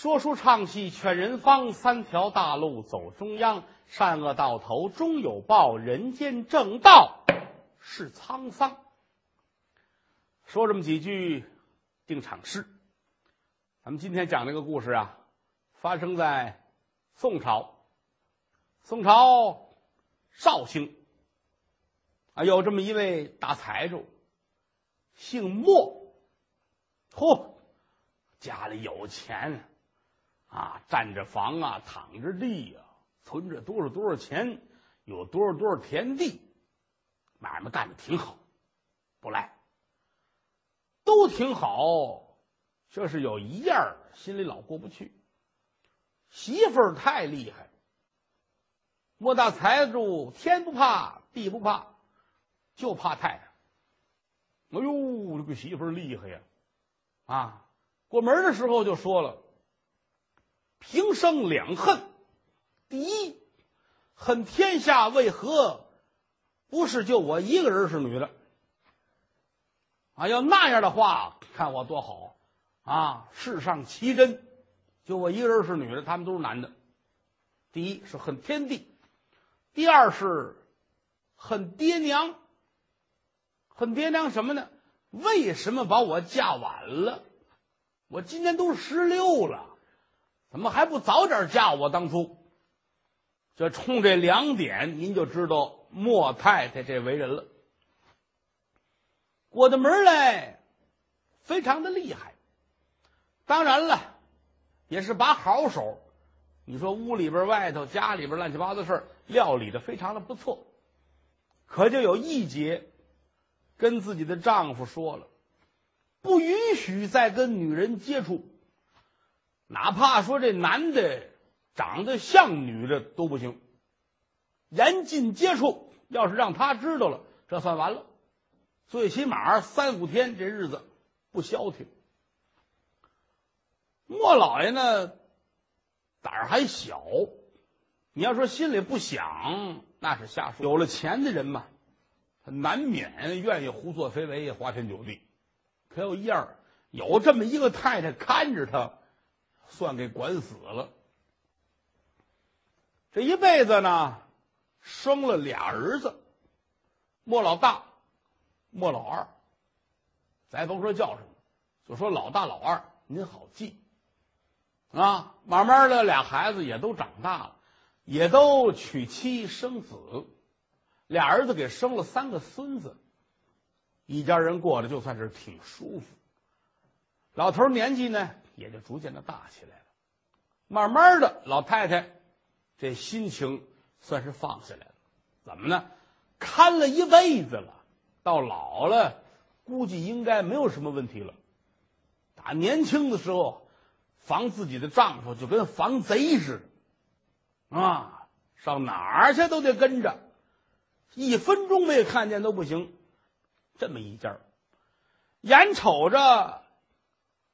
说书唱戏劝人方，三条大路走中央，善恶到头终有报，人间正道是沧桑。说这么几句定场诗。咱们今天讲这个故事啊，发生在宋朝。宋朝绍兴啊，有这么一位大财主，姓莫，嚯，家里有钱啊，占着房啊，躺着地呀，存着多少多少钱，有多少多少田地，买卖干的挺好，不赖，都挺好。就是有一样心里老过不去，媳妇儿太厉害。莫大财主天不怕地不怕，就怕太太。哎呦，这个媳妇儿厉害呀！啊，过门的时候就说了：“平生两恨，第一，恨天下为何不是就我一个人是女的？啊，要那样的话，看我多好。”啊，世上奇珍，就我一个人是女的，他们都是男的。第一是恨天地，第二是恨爹娘。恨爹娘什么呢？为什么把我嫁晚了？我今年都十六了，怎么还不早点嫁我？当初，就冲这两点，您就知道莫太太这为人了。过的门来，非常的厉害。当然了，也是把好手。你说屋里边、外头、家里边乱七八糟事料理的非常的不错，可就有一节，跟自己的丈夫说了，不允许再跟女人接触，哪怕说这男的长得像女的都不行，严禁接触。要是让他知道了，这算完了，最起码三五天这日子不消停。莫老爷呢，胆儿还小，你要说心里不想，那是瞎说。有了钱的人嘛，他难免愿意胡作非为，花天酒地。可有一样，有这么一个太太看着他，算给管死了。这一辈子呢，生了俩儿子，莫老大，莫老二。咱甭说叫什么，就说老大老二，您好记。啊，慢慢的，俩孩子也都长大了，也都娶妻生子，俩儿子给生了三个孙子，一家人过得就算是挺舒服。老头年纪呢，也就逐渐的大起来了。慢慢的，老太太这心情算是放下来了。怎么呢？看了一辈子了，到老了，估计应该没有什么问题了。打年轻的时候。防自己的丈夫就跟防贼似的，啊，上哪儿去都得跟着，一分钟没看见都不行。这么一家眼瞅着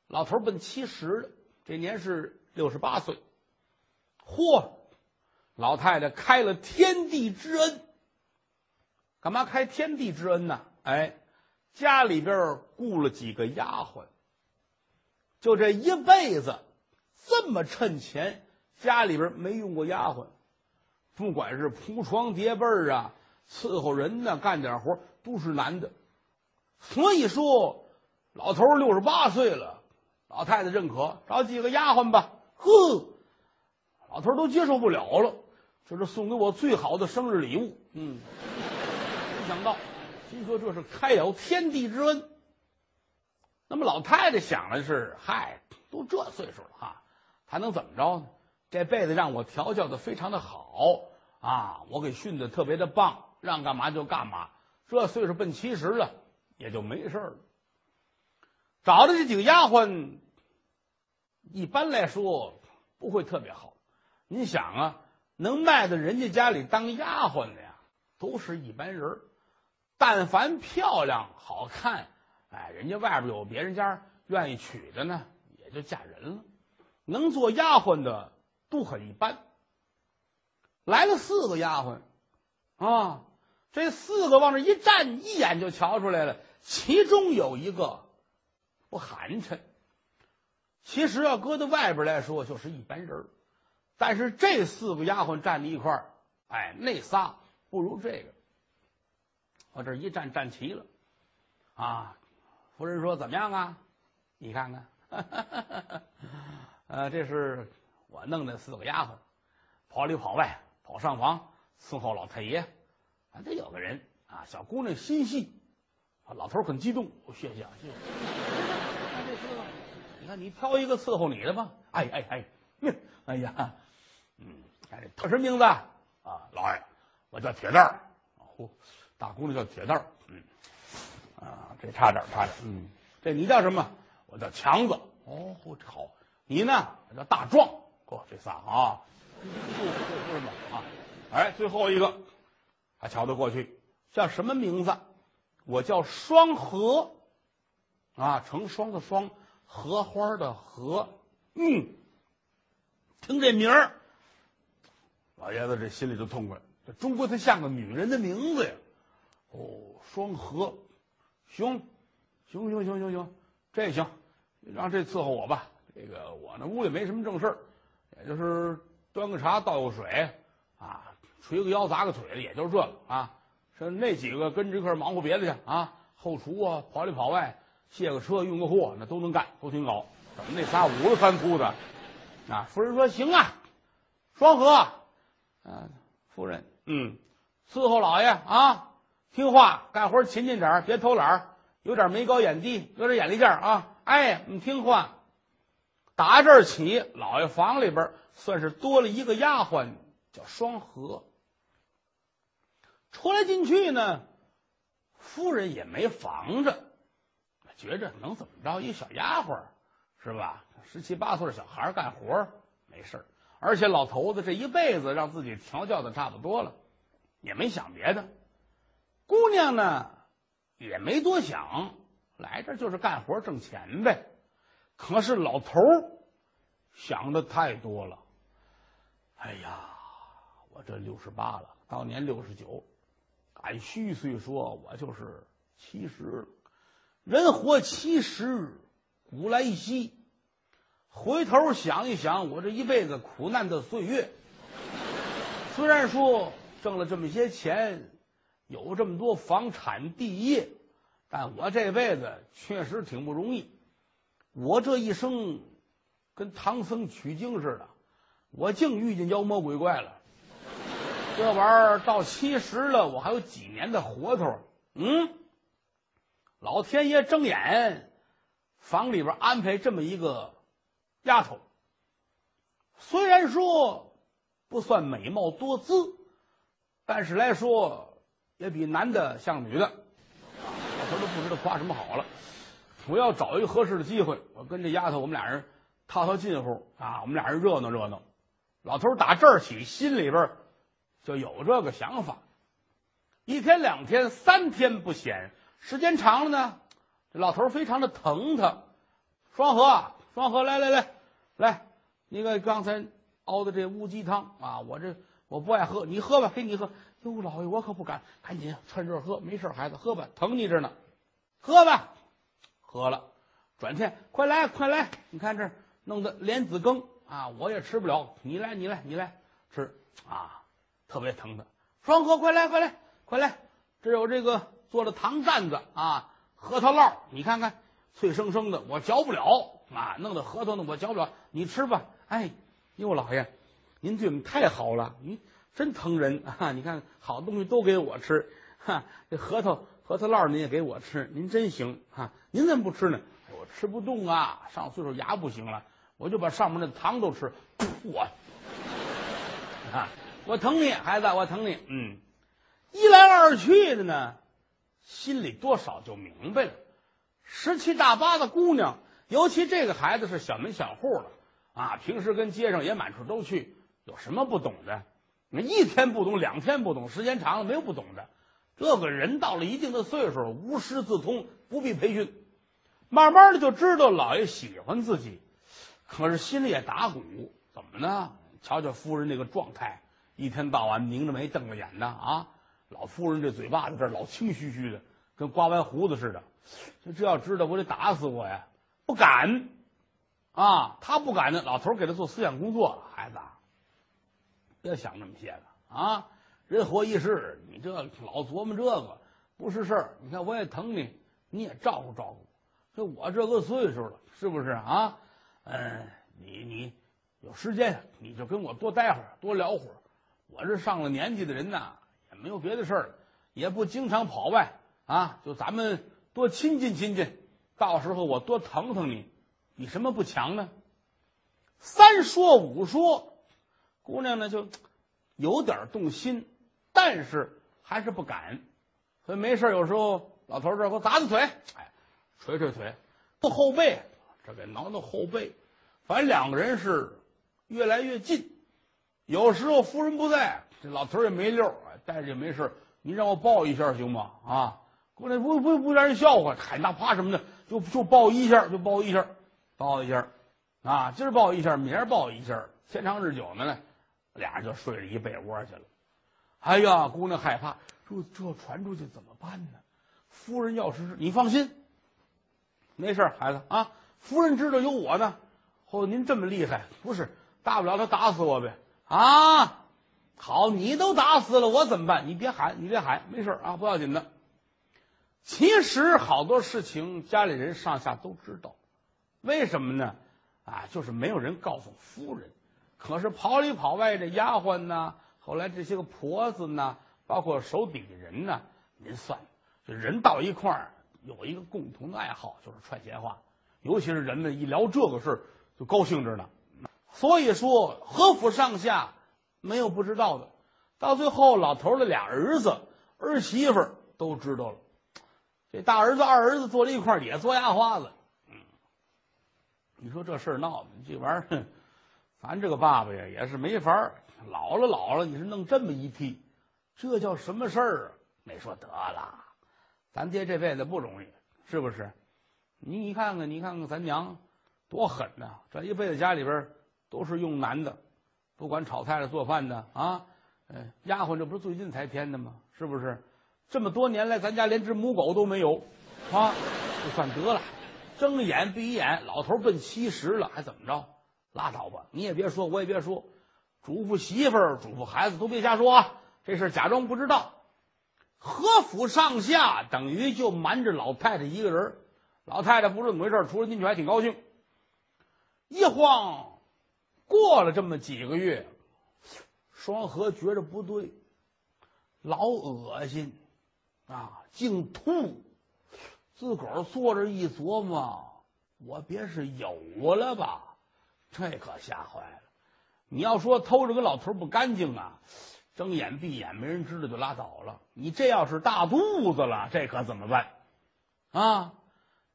老头奔七十了，这年是六十八岁。嚯，老太太开了天地之恩。干嘛开天地之恩呢？哎，家里边雇了几个丫鬟。就这一辈子，这么趁钱，家里边没用过丫鬟，不管是铺床叠被啊，伺候人呢，干点活都是男的。所以说，老头六十八岁了，老太太认可找几个丫鬟吧。呵，老头都接受不了了，这是送给我最好的生日礼物。嗯，没想到，心说这是开了天地之恩。那么老太太想的是：嗨，都这岁数了哈，还能怎么着呢？这辈子让我调教的非常的好啊，我给训的特别的棒，让干嘛就干嘛。这岁数奔七十了，也就没事了。找的这几个丫鬟，一般来说不会特别好。你想啊，能卖到人家家里当丫鬟的呀，都是一般人但凡漂亮好看。哎，人家外边有别人家愿意娶的呢，也就嫁人了。能做丫鬟的都很一般。来了四个丫鬟，啊，这四个往这一站，一眼就瞧出来了。其中有一个不寒碜，其实要搁在外边来说，就是一般人儿但是这四个丫鬟站在一块儿，哎，那仨不如这个。我这一站站齐了，啊，夫人说怎么样啊？你看看，呃，这是我弄的四个丫鬟，跑里跑外，跑上房伺候老太爷。还，得有个人啊，小姑娘心细，老头很激动，我谢谢 啊，谢谢。看这伺候，你看你挑一个伺候你的吧。哎哎哎，哼，哎呀，嗯，哎，他什么名字啊？老爷，我叫铁蛋儿。嚯，大姑娘叫铁蛋儿。嗯，啊，这差点差点。嗯，这你叫什么？我叫强子。哦，好。你呢？我叫大壮。嚯，这仨啊，就就是嘛啊。哎，最后一个，还瞧得过去，叫什么名字？我叫双和。啊，成双的双，荷花的荷。嗯，听这名儿，老爷子这心里就痛快。这终归它像个女人的名字呀。哦，双荷，行，行行行行行，这行，让这伺候我吧。这个我那屋里没什么正事儿，也就是端个茶倒个水，啊，捶个腰砸个腿的，也就这个啊。说那几个跟着一块忙活别的去啊，后厨啊，跑里跑外，卸个车运个货，那都能干，都挺好。怎么那仨五十三粗的？啊，夫人说行啊，双河，啊，夫人，嗯，伺候老爷啊，听话，干活勤勤点儿别偷懒儿有点眉高眼低，有点眼力劲儿啊。哎，你听话。打这儿起，老爷房里边算是多了一个丫鬟，叫双河。出来进去呢，夫人也没防着，觉着能怎么着？一小丫鬟是吧？十七八岁的小孩干活没事而且老头子这一辈子让自己调教的差不多了，也没想别的。姑娘呢，也没多想，来这就是干活挣钱呗。可是老头儿想的太多了。哎呀，我这六十八了，到年六十九，按虚岁说，我就是七十了。人活七十古来稀。回头想一想，我这一辈子苦难的岁月，虽然说挣了这么些钱，有这么多房产地业，但我这辈子确实挺不容易。我这一生跟唐僧取经似的，我净遇见妖魔鬼怪了。这玩意儿到七十了，我还有几年的活头？嗯，老天爷睁眼，房里边安排这么一个。丫头，虽然说不算美貌多姿，但是来说也比男的像女的。老头都不知道夸什么好了。我要找一个合适的机会，我跟这丫头，我们俩人套套近乎啊，我们俩人热闹热闹。老头打这儿起，心里边就有这个想法。一天、两天、三天不显，时间长了呢，这老头非常的疼他。双河，双河，来来来。来，那个刚才熬的这乌鸡汤啊，我这我不爱喝，你喝吧，给你喝。哟，老爷，我可不敢，赶紧趁热喝，没事孩子喝吧，疼你着呢，喝吧，喝了。转天，快来，快来，你看这弄的莲子羹啊，我也吃不了，你来，你来，你来吃啊，特别疼的。双河，快来，快来，快来，这有这个做的糖蘸子啊，核桃烙，你看看，脆生生的，我嚼不了。啊，弄的核桃呢，我嚼不了，你吃吧。哎，哟，老爷，您对我们太好了，您真疼人啊！你看，好东西都给我吃，哈，这核桃核桃烙您也给我吃，您真行哈！您怎么不吃呢？我吃不动啊，上岁数牙不行了，我就把上面那糖都吃。我，啊，我疼你，孩子，我疼你。嗯，一来二去的呢，心里多少就明白了，十七大八的姑娘。尤其这个孩子是小门小户的啊，平时跟街上也满处都去，有什么不懂的？那一天不懂，两天不懂，时间长了没有不懂的。这个人到了一定的岁数，无师自通，不必培训，慢慢的就知道老爷喜欢自己。可是心里也打鼓，怎么呢？瞧瞧夫人那个状态，一天到晚拧着眉瞪着眼的啊！老夫人这嘴巴子这老清虚虚的，跟刮完胡子似的。这这要知道，我得打死我呀！不敢，啊，他不敢呢。老头给他做思想工作，孩子，别想那么些个啊！人活一世，你这老琢磨这个不是事儿。你看我也疼你，你也照顾照顾。就我这个岁数了，是不是啊？嗯，你你有时间你就跟我多待会儿，多聊会儿。我这上了年纪的人呐，没有别的事儿，也不经常跑外啊。就咱们多亲近亲近，到时候我多疼疼你。你什么不强呢？三说五说，姑娘呢就有点动心，但是还是不敢。所以没事有时候老头这给我砸砸腿，哎，捶捶腿，不后背，这给挠挠后背。反正两个人是越来越近。有时候夫人不在，这老头也没溜，带着也没事。你让我抱一下行吗？啊，姑娘不不不让人笑话，嗨，那怕什么呢？就就抱一下，就抱一下。抱一下，啊，今儿抱一下，明儿抱一下，天长日久的呢，俩人就睡了一被窝去了。哎呀，姑娘害怕，这这传出去怎么办呢？夫人要是你放心，没事孩子啊，夫人知道有我呢。或者您这么厉害，不是大不了他打死我呗。啊，好，你都打死了，我怎么办？你别喊，你别喊，没事啊，不要紧的。其实好多事情，家里人上下都知道。为什么呢？啊，就是没有人告诉夫人。可是跑里跑外的丫鬟呢，后来这些个婆子呢，包括手底下人呢，您算，这人到一块儿有一个共同的爱好，就是串闲话。尤其是人们一聊这个事儿，就高兴着呢。所以说，何府上下没有不知道的。到最后，老头的俩儿子、儿媳妇都知道了。这大儿子、二儿子坐在一块儿，也做牙花子。你说这事儿闹的，这玩意儿，咱这个爸爸呀也是没法儿。老了老了，你是弄这么一批，这叫什么事儿啊？没说得了，咱爹这辈子不容易，是不是？你你看看，你看看咱娘多狠呐！这一辈子家里边都是用男的，不管炒菜的、做饭的啊，嗯，丫鬟这不是最近才添的吗？是不是？这么多年来，咱家连只母狗都没有，啊，就算得了。睁眼闭眼，老头奔七十了，还怎么着？拉倒吧！你也别说，我也别说，嘱咐媳妇儿、嘱咐孩子都别瞎说啊！这事假装不知道。何府上下等于就瞒着老太太一个人老太太不知怎么回事，出了进去还挺高兴。一晃过了这么几个月，双河觉着不对，老恶心啊，净吐。自个儿坐着一琢磨，我别是有了吧？这可吓坏了！你要说偷着个老头不干净啊，睁眼闭眼没人知道就拉倒了。你这要是大肚子了，这可怎么办？啊！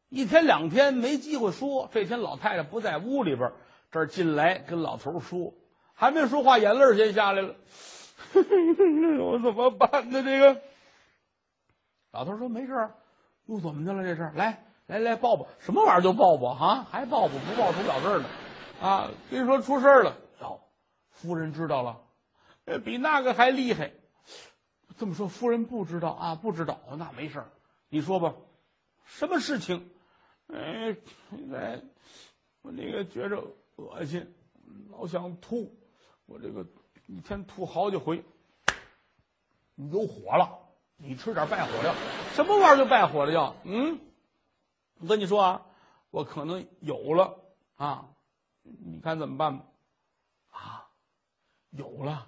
一天两天没机会说。这天老太太不在屋里边，这儿进来跟老头说，还没说话，眼泪先下来了。我怎么办呢？这个老头说没事。又怎么的了？这是来来来抱抱，什么玩意儿就抱抱哈？还抱抱不抱出不了事儿呢啊！跟你说出事儿了，哟，夫人知道了，比那个还厉害。这么说，夫人不知道啊？不知道，那没事儿。你说吧，什么事情？哎，现在我那个觉着恶心，老想吐，我这个一天吐好几回，你有火了。你吃点败火药，什么玩意儿就败火的药？嗯，我跟你说啊，我可能有了啊，你看怎么办吧？啊，有了，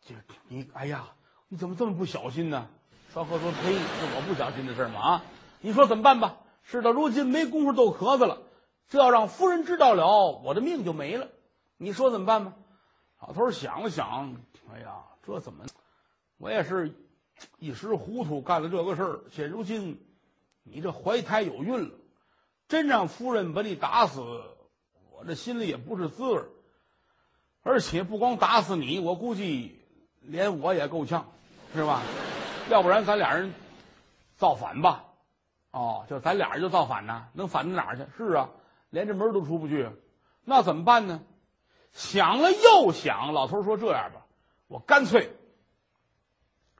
就你哎呀，你怎么这么不小心呢？少和说：“呸，是我不小心的事吗？啊，你说怎么办吧？事到如今没工夫逗壳子了，这要让夫人知道了，我的命就没了。你说怎么办吧？”老头想了想，哎呀，这怎么？我也是。一时糊涂干了这个事儿，现如今你这怀胎有孕了，真让夫人把你打死，我这心里也不是滋味儿。而且不光打死你，我估计连我也够呛，是吧？要不然咱俩人造反吧？哦，就咱俩人就造反呢？能反到哪儿去？是啊，连这门都出不去，那怎么办呢？想了又想，老头说：“这样吧，我干脆。”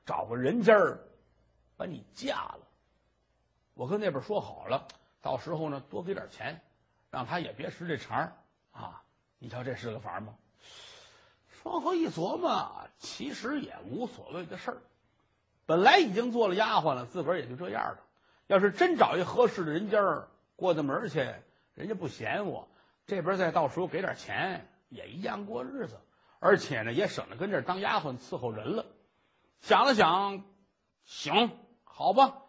找个人家儿，把你嫁了。我跟那边说好了，到时候呢多给点钱，让他也别使这茬啊。你瞧这是个法吗？双河一琢磨，其实也无所谓的事儿。本来已经做了丫鬟了，自个儿也就这样了。要是真找一合适的人家儿过的门去，人家不嫌我，这边再到时候给点钱，也一样过日子。而且呢，也省得跟这儿当丫鬟伺候人了。想了想，行，好吧，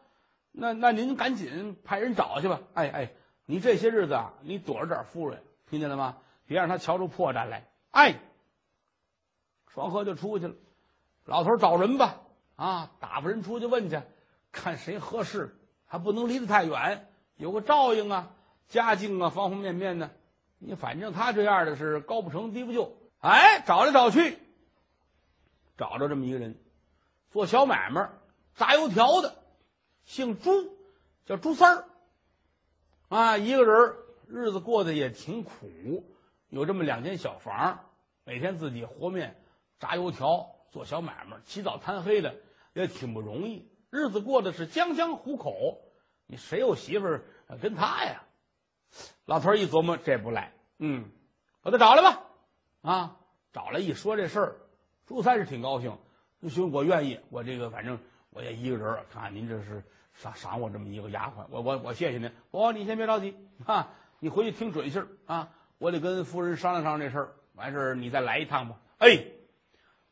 那那您赶紧派人找去吧。哎哎，你这些日子啊，你躲着点夫人，听见了吗？别让他瞧出破绽来。哎，双河就出去了。老头找人吧，啊，打发人出去问去，看谁合适，还不能离得太远，有个照应啊，家境啊，方方面面的。你反正他这样的是高不成低不就。哎，找来找去，找着这么一个人，做小买卖，炸油条的，姓朱，叫朱三儿。啊，一个人日子过得也挺苦。有这么两间小房，每天自己和面、炸油条、做小买卖，起早贪黑的也挺不容易，日子过得是将将糊口。你谁有媳妇儿跟他呀？老头一琢磨，这不赖，嗯，把他找来吧。啊，找来一说这事儿，朱三是挺高兴。行，我愿意，我这个反正我也一个人看您这是赏赏我这么一个丫鬟，我我我谢谢您。不，你先别着急啊，你回去听准信儿啊。我得跟夫人商量商量这事儿，完事儿你再来一趟吧。哎，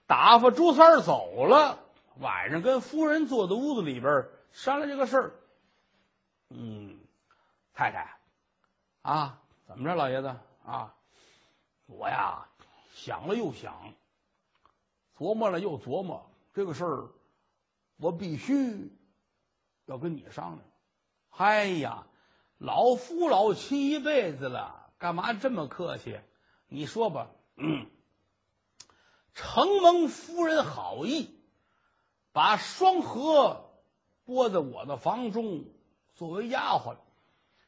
打发朱三儿走了，晚上跟夫人坐在屋子里边商量这个事儿。嗯，太太，啊，怎么着，老爷子啊？我呀，想了又想，琢磨了又琢磨，这个事儿，我必须要跟你商量。嗨呀，老夫老妻一辈子了。干嘛这么客气？你说吧。嗯，承蒙夫人好意，把双河拨在我的房中作为丫鬟。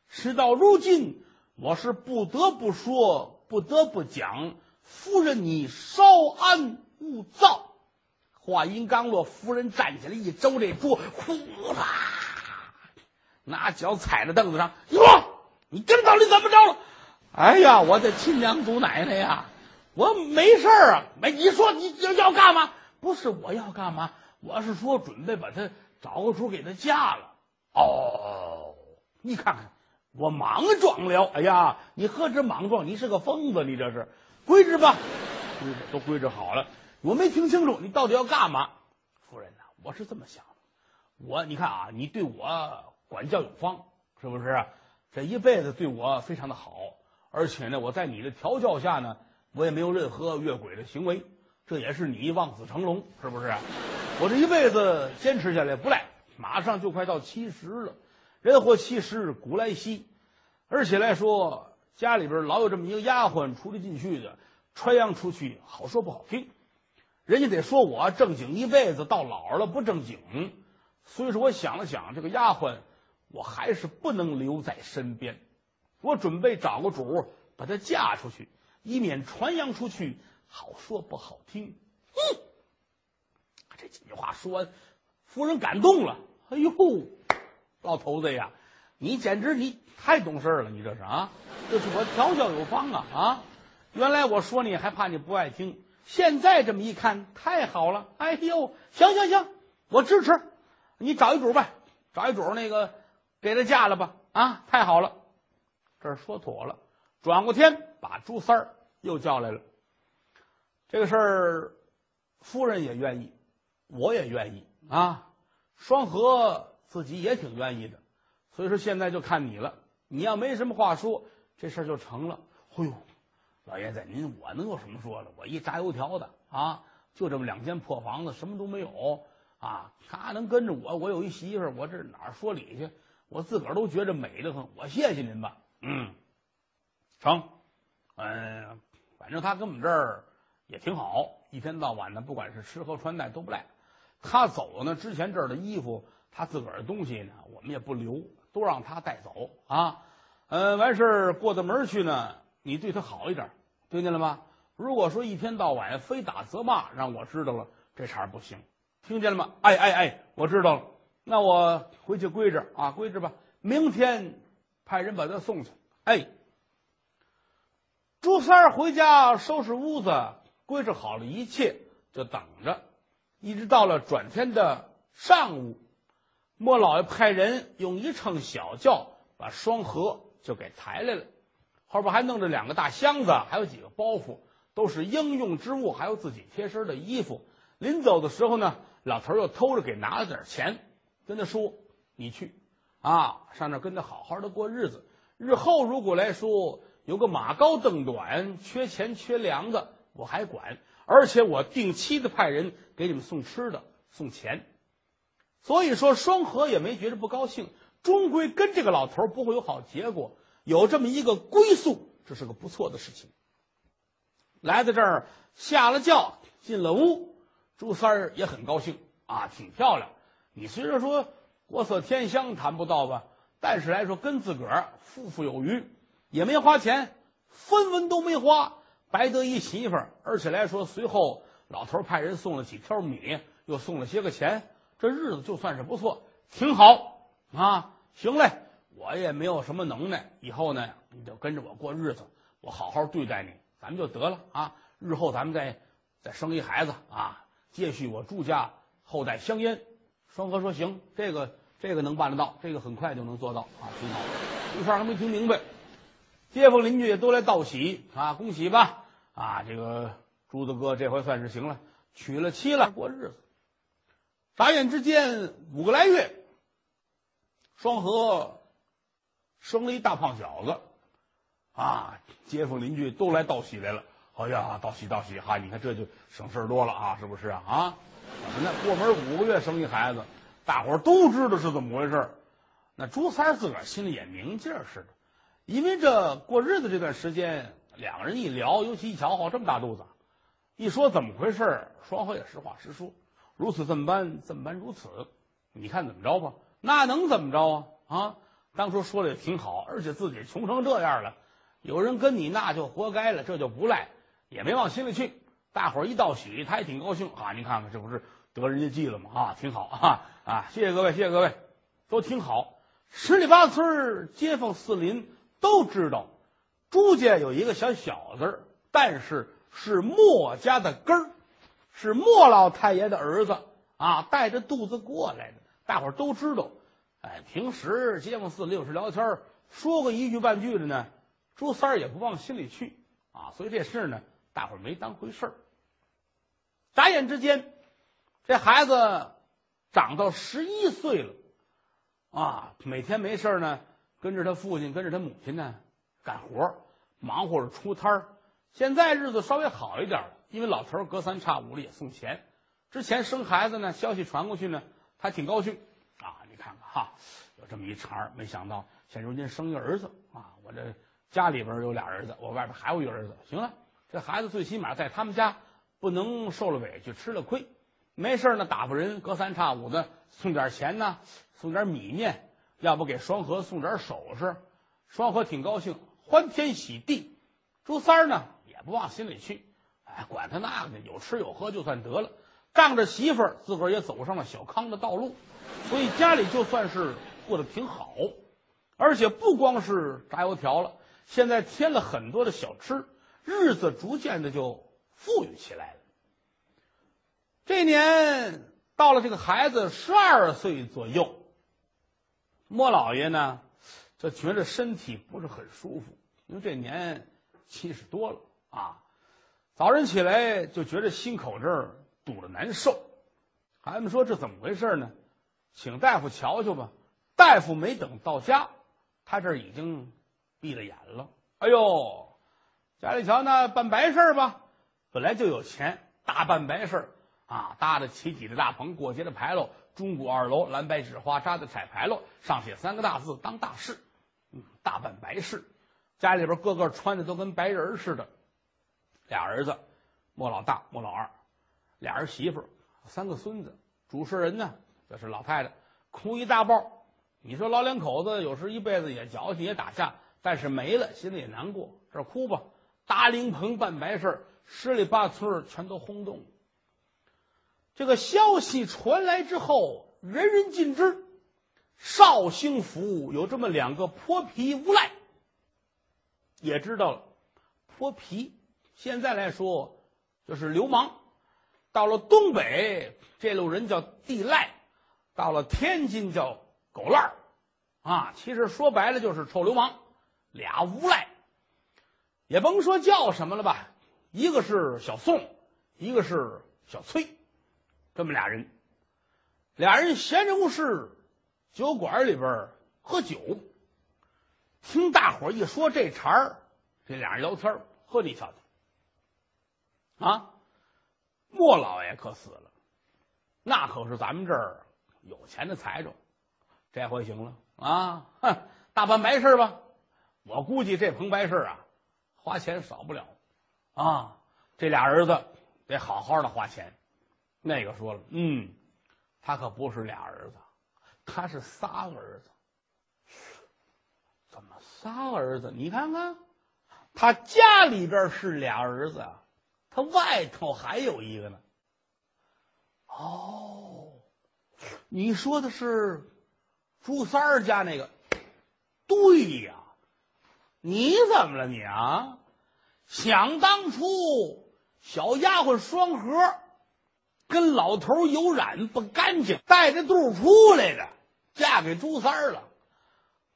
事到如今，我是不得不说，不得不讲。夫人，你稍安勿躁。话音刚落，夫人站起来一周这桌，呼啦，拿脚踩在凳子上。哟，你这到底怎么着了？哎呀，我的亲娘祖奶奶呀！我没事儿啊，没你说你要要干嘛？不是我要干嘛？我是说准备把他找个主给他嫁了。哦，你看看我莽撞了。哎呀，你何止莽撞？你是个疯子！你这是规制吧？归置都规制好了。我没听清楚，你到底要干嘛？夫人呐，我是这么想的。我你看啊，你对我管教有方，是不是？这一辈子对我非常的好。而且呢，我在你的调教下呢，我也没有任何越轨的行为，这也是你望子成龙，是不是？我这一辈子坚持下来不赖，马上就快到七十了，人活七十古来稀，而且来说家里边老有这么一个丫鬟出来进去的，传扬出去好说不好听，人家得说我正经一辈子到老了不正经，所以说我想了想，这个丫鬟我还是不能留在身边。我准备找个主把她嫁出去，以免传扬出去，好说不好听。嗯，这几句话说完，夫人感动了。哎呦，老头子呀，你简直你太懂事了，你这是啊？这是我调教有方啊啊！原来我说你还怕你不爱听，现在这么一看，太好了。哎呦，行行行，我支持，你找一主吧，找一主那个给他嫁了吧。啊，太好了。这说妥了，转过天把朱三儿又叫来了。这个事儿，夫人也愿意，我也愿意啊。双河自己也挺愿意的，所以说现在就看你了。你要没什么话说，这事儿就成了。哎呦，老爷子，您我能有什么说的？我一炸油条的啊，就这么两间破房子，什么都没有啊。他能跟着我，我有一媳妇儿，我这哪儿说理去？我自个儿都觉着美得很。我谢谢您吧。嗯，成，嗯，反正他跟我们这儿也挺好，一天到晚的，不管是吃喝穿戴都不赖。他走呢，之前这儿的衣服，他自个儿的东西呢，我们也不留，都让他带走啊。呃，完事儿过到门去呢，你对他好一点，听见了吗？如果说一天到晚非打则骂，让我知道了，这茬不行，听见了吗？哎哎哎，我知道了，那我回去归置啊，归置吧，明天。派人把他送去。哎，朱三儿回家收拾屋子，归置好了一切，就等着。一直到了转天的上午，莫老爷派人用一乘小轿把双河就给抬来了，后边还弄着两个大箱子，还有几个包袱，都是应用之物，还有自己贴身的衣服。临走的时候呢，老头又偷着给拿了点钱，跟他说：“你去，啊，上那跟他好好的过日子。日后如果来说有个马高凳短，缺钱缺粮的，我还管。而且我定期的派人给你们送吃的、送钱。所以说，双河也没觉着不高兴，终归跟这个老头不会有好结果。有这么一个归宿，这是个不错的事情。来到这儿，下了轿，进了屋。”朱三儿也很高兴啊，挺漂亮。你虽然说国色天香谈不到吧，但是来说跟自个儿富富有余，也没花钱，分文都没花，白得一媳妇儿。而且来说，随后老头派人送了几条米，又送了些个钱，这日子就算是不错，挺好啊。行嘞，我也没有什么能耐，以后呢你就跟着我过日子，我好好对待你，咱们就得了啊。日后咱们再再生一孩子啊。接续我朱家后代香烟，双河说行，这个这个能办得到，这个很快就能做到啊，挺好。这事儿还没听明白，街坊邻居也都来道喜啊，恭喜吧啊！这个朱子哥这回算是行了，娶了妻了，过日子。眨眼之间五个来月，双河生了一大胖小子啊，街坊邻居都来道喜来了。哎呀，道喜道喜哈！你看这就省事多了啊，是不是啊？啊，怎么呢？过门五个月生一孩子，大伙都知道是怎么回事。那朱三自个儿心里也明镜似的，因为这过日子这段时间，两个人一聊，尤其一瞧，好这么大肚子，一说怎么回事，双河也实话实说，如此这么般，这么般如此，你看怎么着吧？那能怎么着啊？啊，当初说的也挺好，而且自己穷成这样了，有人跟你那就活该了，这就不赖。也没往心里去，大伙儿一道喜，他也挺高兴啊！您看看，这不是得人家计了吗？啊，挺好啊！啊，谢谢各位，谢谢各位，都挺好。十里八村街坊四邻都知道，朱家有一个小小子，但是是墨家的根儿，是莫老太爷的儿子啊，带着肚子过来的，大伙儿都知道。哎，平时街坊四邻有时聊天说个一句半句的呢，朱三儿也不往心里去啊，所以这事呢。大伙儿没当回事儿。眨眼之间，这孩子长到十一岁了，啊，每天没事呢，跟着他父亲，跟着他母亲呢干活，忙活着出摊儿。现在日子稍微好一点了，因为老头儿隔三差五的也送钱。之前生孩子呢，消息传过去呢，他挺高兴啊。你看看哈，有这么一茬儿，没想到现如今生一儿子啊，我这家里边有俩儿子，我外边还有一儿子，行了。这孩子最起码在他们家不能受了委屈、吃了亏，没事呢，打发人隔三差五的送点钱呢，送点米面，要不给双河送点首饰，双河挺高兴，欢天喜地。朱三儿呢也不往心里去，哎，管他那个呢，有吃有喝就算得了。仗着媳妇儿，自个儿也走上了小康的道路，所以家里就算是过得挺好，而且不光是炸油条了，现在添了很多的小吃。日子逐渐的就富裕起来了。这年到了这个孩子十二岁左右，莫老爷呢就觉得身体不是很舒服，因为这年七十多了啊，早晨起来就觉得心口这儿堵得难受。孩子们说这怎么回事呢？请大夫瞧瞧吧。大夫没等到家，他这已经闭了眼了。哎呦！家里瞧那办白事儿吧，本来就有钱，大办白事儿啊，搭的起几的大棚，过街的牌楼，中鼓二楼，蓝白纸花扎的彩牌楼，上写三个大字“当大事”，嗯，大办白事，家里边个个穿的都跟白人似的，俩儿子，莫老大，莫老二，俩儿媳妇，三个孙子，主事人呢，这是老太太，哭一大包。你说老两口子有时一辈子也矫情也打架，但是没了心里也难过，这哭吧。搭灵棚办白事十里八村全都轰动。这个消息传来之后，人人尽知，绍兴府有这么两个泼皮无赖。也知道了，泼皮，现在来说就是流氓。到了东北，这路人叫地赖；到了天津叫狗烂儿，啊，其实说白了就是臭流氓，俩无赖。也甭说叫什么了吧，一个是小宋，一个是小崔，这么俩人，俩人闲着无事，酒馆里边喝酒，听大伙一说这茬儿，这俩人聊天呵，你瞧瞧，啊。莫老爷可死了，那可是咱们这儿有钱的财主，这回行了啊！哼，大办白事吧？我估计这棚白事啊，花钱少不了啊！这俩儿子得好好的花钱。那个说了，嗯，他可不是俩儿子，他是仨儿子。怎么仨儿子？你看看，他家里边是俩儿子啊。他外头还有一个呢。哦，你说的是朱三儿家那个？对呀，你怎么了你啊？想当初，小丫鬟双河跟老头有染不干净，带着肚出来的，嫁给朱三儿了。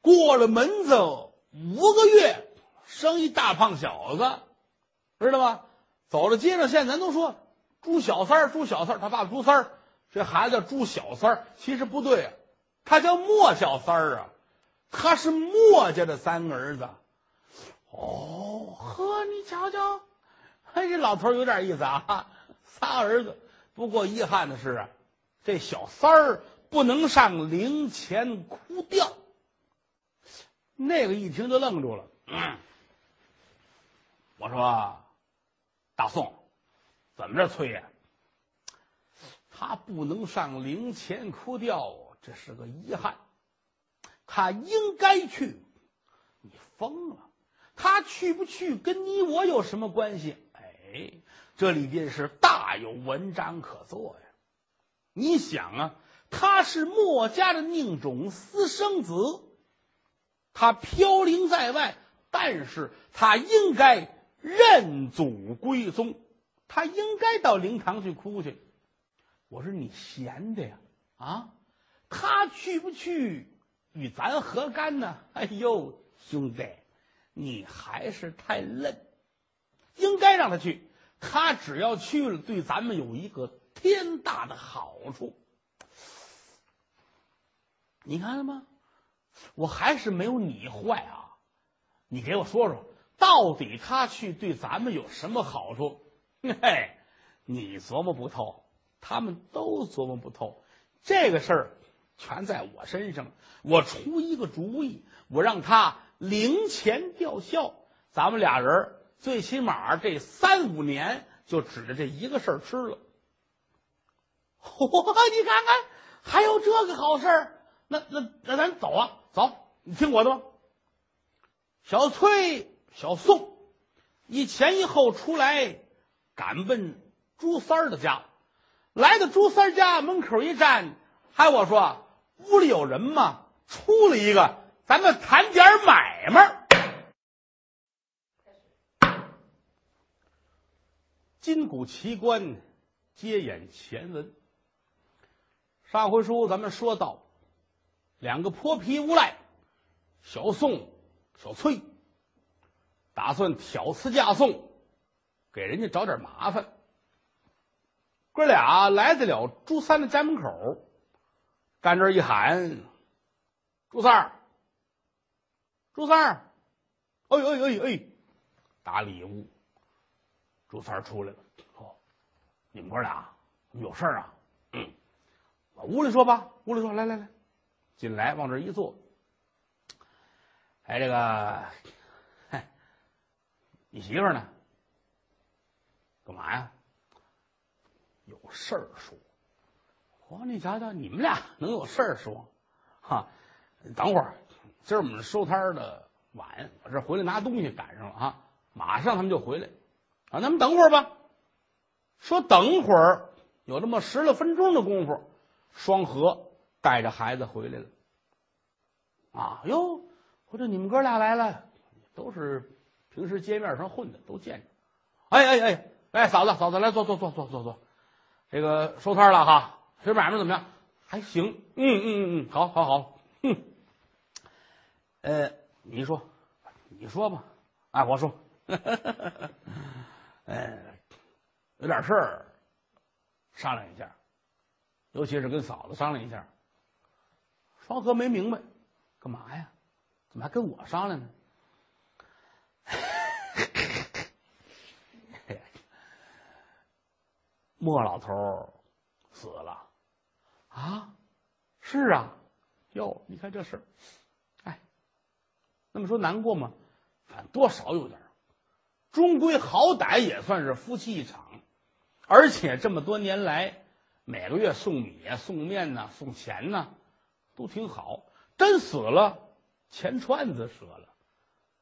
过了门子五个月，生一大胖小子，知道吗？走到街上，现在咱都说朱小三儿，朱小三儿，他爸爸朱三儿，这孩子叫朱小三儿，其实不对啊，他叫莫小三儿啊，他是莫家的三儿子。哦，呵，你瞧瞧，哎，这老头有点意思啊，仨儿子。不过遗憾的是啊，这小三儿不能上灵前哭吊。那个一听就愣住了，嗯，我说。大宋，怎么着？崔呀，他不能上灵前哭吊，这是个遗憾。他应该去，你疯了？他去不去跟你我有什么关系？哎，这里边是大有文章可做呀。你想啊，他是墨家的宁种私生子，他飘零在外，但是他应该。认祖归宗，他应该到灵堂去哭去。我说你闲的呀，啊，他去不去与咱何干呢？哎呦，兄弟，你还是太嫩，应该让他去。他只要去了，对咱们有一个天大的好处。你看了吗？我还是没有你坏啊！你给我说说。到底他去对咱们有什么好处？嘿，你琢磨不透，他们都琢磨不透。这个事儿全在我身上，我出一个主意，我让他零钱吊孝。咱们俩人最起码这三五年就指着这一个事儿吃了。嚯，你看看，还有这个好事儿？那那那咱走啊，走！你听我的吧，小崔。小宋一前一后出来，赶奔朱三儿的家。来到朱三儿家门口一站，还我说屋里有人吗？出了一个，咱们谈点买卖。金谷奇观，接眼前文。上回书咱们说到，两个泼皮无赖，小宋、小崔。打算挑刺架送，给人家找点麻烦。哥俩来得了朱三的家门口，站这一喊：“朱三儿，朱三儿，哎哎哎哎，打礼物。”朱三儿出来了，哦，你们哥俩有事儿啊？嗯，屋里说吧，屋里说，来来来，进来，往这一坐。哎，这个。你媳妇儿呢？干嘛呀？有事儿说。我你瞧瞧，你们俩能有事儿说？哈，等会儿，今儿我们收摊的晚，我这回来拿东西赶上了啊，马上他们就回来。啊，咱们等会儿吧。说等会儿，有这么十来分钟的功夫，双河带着孩子回来了。啊哟，我说你们哥俩来了，都是。平时街面上混的都见着。哎哎哎哎，嫂子嫂子来坐坐坐坐坐坐，这个收摊了哈，这买卖怎么样？还行，嗯嗯嗯嗯，好好好，哼。呃，你说，你说吧，哎，我说，呃，有点事儿，商量一下，尤其是跟嫂子商量一下。双河没明白，干嘛呀？怎么还跟我商量呢？莫老头死了，啊，是啊，哟，你看这事儿，哎，那么说难过吗？反正多少有点儿终归好歹也算是夫妻一场，而且这么多年来，每个月送米呀、送面呐、送钱呐，都挺好。真死了。钱串子折了，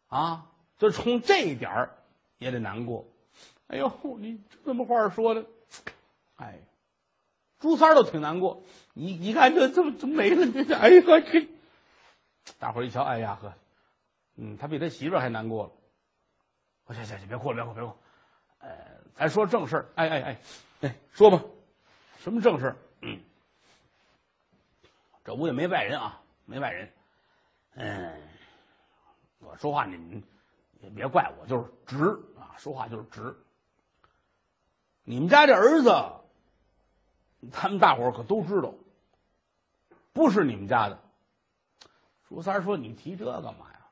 啊！就冲这一点儿也得难过。哎呦，你这么话说的，哎，朱三都挺难过。你你看这这么这没了，这这哎呀这，大伙儿一瞧，哎呀呵，嗯，他比他媳妇还难过了。行行行，别哭了，别哭，别哭。呃，咱说正事儿。哎哎哎，哎，说吧，什么正事儿？嗯，这屋也没外人啊，没外人。嗯，我说话你们也别怪我，就是直啊，说话就是直。你们家这儿子，他们大伙可都知道，不是你们家的。朱三说：“你提这干嘛呀？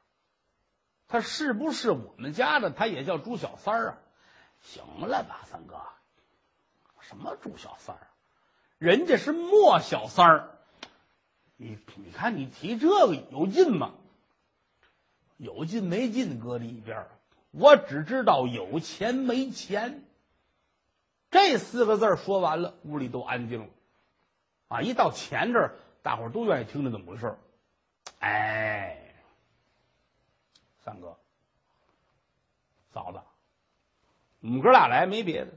他是不是我们家的？他也叫朱小三儿啊？行了吧，三哥，什么朱小三儿？人家是莫小三儿。”你你看，你提这个有劲吗？有劲没劲搁在一边我只知道有钱没钱。这四个字说完了，屋里都安静了。啊，一到钱这儿，大伙儿都愿意听着怎么回事哎，三哥、嫂子，我们哥俩来没别的，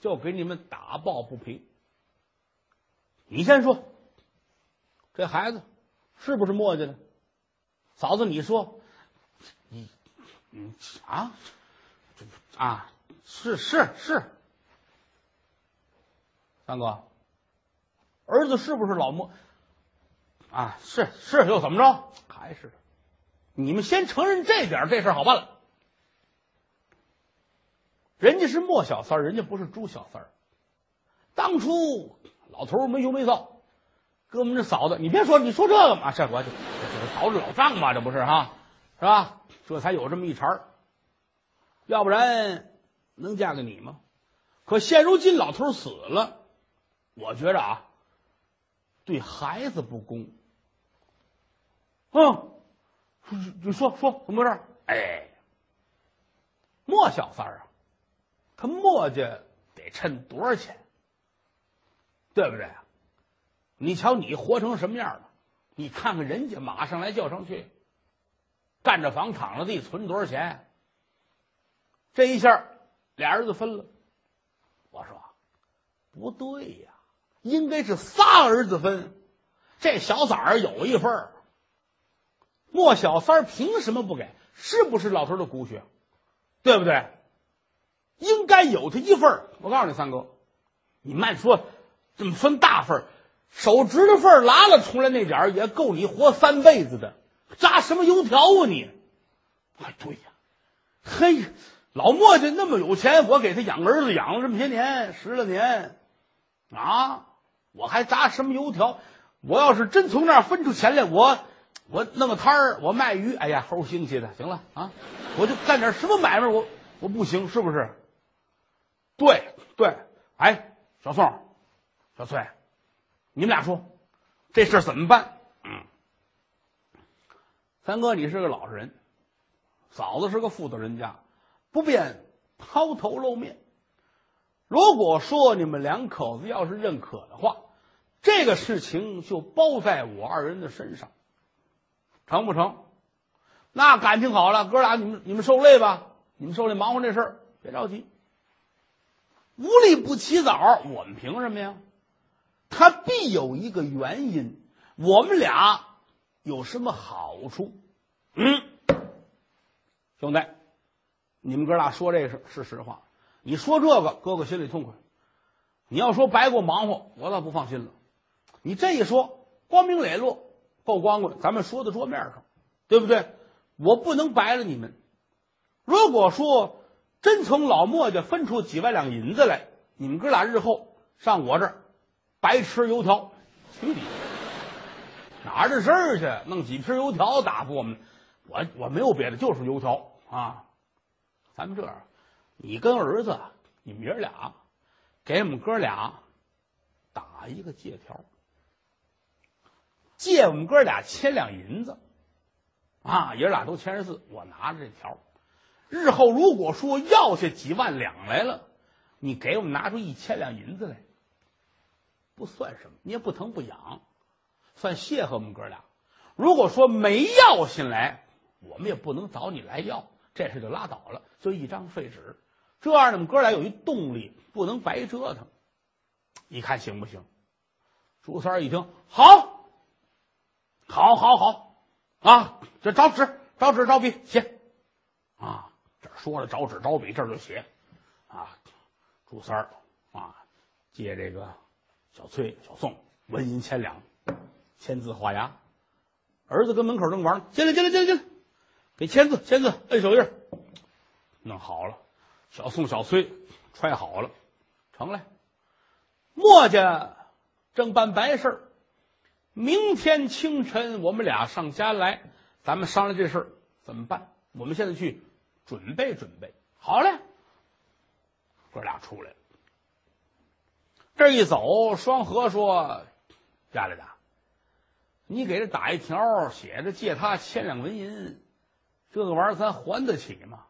就给你们打抱不平。你先说。这孩子是不是墨家的？嫂子，你说，嗯啊，啊，是是是，三哥，儿子是不是老莫？啊，是是，又怎么着？还是，你们先承认这点，这事好办了。人家是莫小三儿，人家不是朱小三儿。当初老头没羞没臊。哥们，这嫂子，你别说，你说这个嘛，这我就倒着老账嘛，这不是哈，是吧？这才有这么一茬儿，要不然能嫁给你吗？可现如今老头死了，我觉着啊，对孩子不公。嗯，你说说怎么回事？哎，莫小三儿啊，他墨家得趁多少钱？对不对？你瞧你活成什么样了？你看看人家马上来叫上去，干着房躺着地存多少钱？这一下俩儿子分了。我说不对呀，应该是仨儿子分，这小崽儿有一份儿。莫小三凭什么不给？是不是老头的骨血？对不对？应该有他一份儿。我告诉你三哥，你慢说，这么分大份儿？手指头缝拉了出来那点儿也够你活三辈子的，炸什么油条啊你？哎，对呀，嘿，老墨家那么有钱，我给他养儿子养了这么些年，十来年，啊，我还炸什么油条？我要是真从那儿分出钱来，我我弄个摊儿，我卖鱼，哎呀，猴兴气的。行了啊，我就干点什么买卖，我我不行，是不是？对对，哎，小宋，小翠。你们俩说，这事怎么办？三哥，你是个老实人，嫂子是个妇道人家，不便抛头露面。如果说你们两口子要是认可的话，这个事情就包在我二人的身上，成不成？那感情好了，哥俩你们你们受累吧，你们受累忙活这事儿，别着急。无利不起早，我们凭什么呀？他必有一个原因，我们俩有什么好处？嗯，兄弟，你们哥俩说这是是实话。你说这个，哥哥心里痛快。你要说白给我忙活，我倒不放心了。你这一说，光明磊落，够光棍，咱们说到桌面上，对不对？我不能白了你们。如果说真从老莫家分出几万两银子来，你们哥俩日后上我这儿白吃油条，去你！哪儿的事儿去？弄几瓶油条打发我们？我我没有别的，就是油条啊。咱们这样，你跟儿子，你们爷俩给我们哥俩打一个借条，借我们哥俩千两银子啊！爷俩都签十字，我拿着这条。日后如果说要下几万两来了，你给我们拿出一千两银子来，不算什么，你也不疼不痒。算谢和我们哥俩。如果说没要下来，我们也不能找你来要，这事就拉倒了，就一张废纸。这样，我们哥俩有一动力，不能白折腾。你看行不行？朱三一听，好，好，好，好，啊，这找纸，找纸，找笔写，啊，这说了找纸找笔，这就写，啊，朱三儿啊，借这个小崔、小宋纹银千两。签字画押，儿子跟门口正玩呢，进来进来进来进来，给签字签字，摁手印弄好了。小宋小崔揣好了，成了。墨家正办白事儿明天清晨我们俩上家来，咱们商量这事儿怎么办。我们现在去准备准备，好嘞。哥俩出来了，这一走，双河说：“家里的。”你给他打一条，写着借他千两纹银，这个玩意儿咱还得起吗？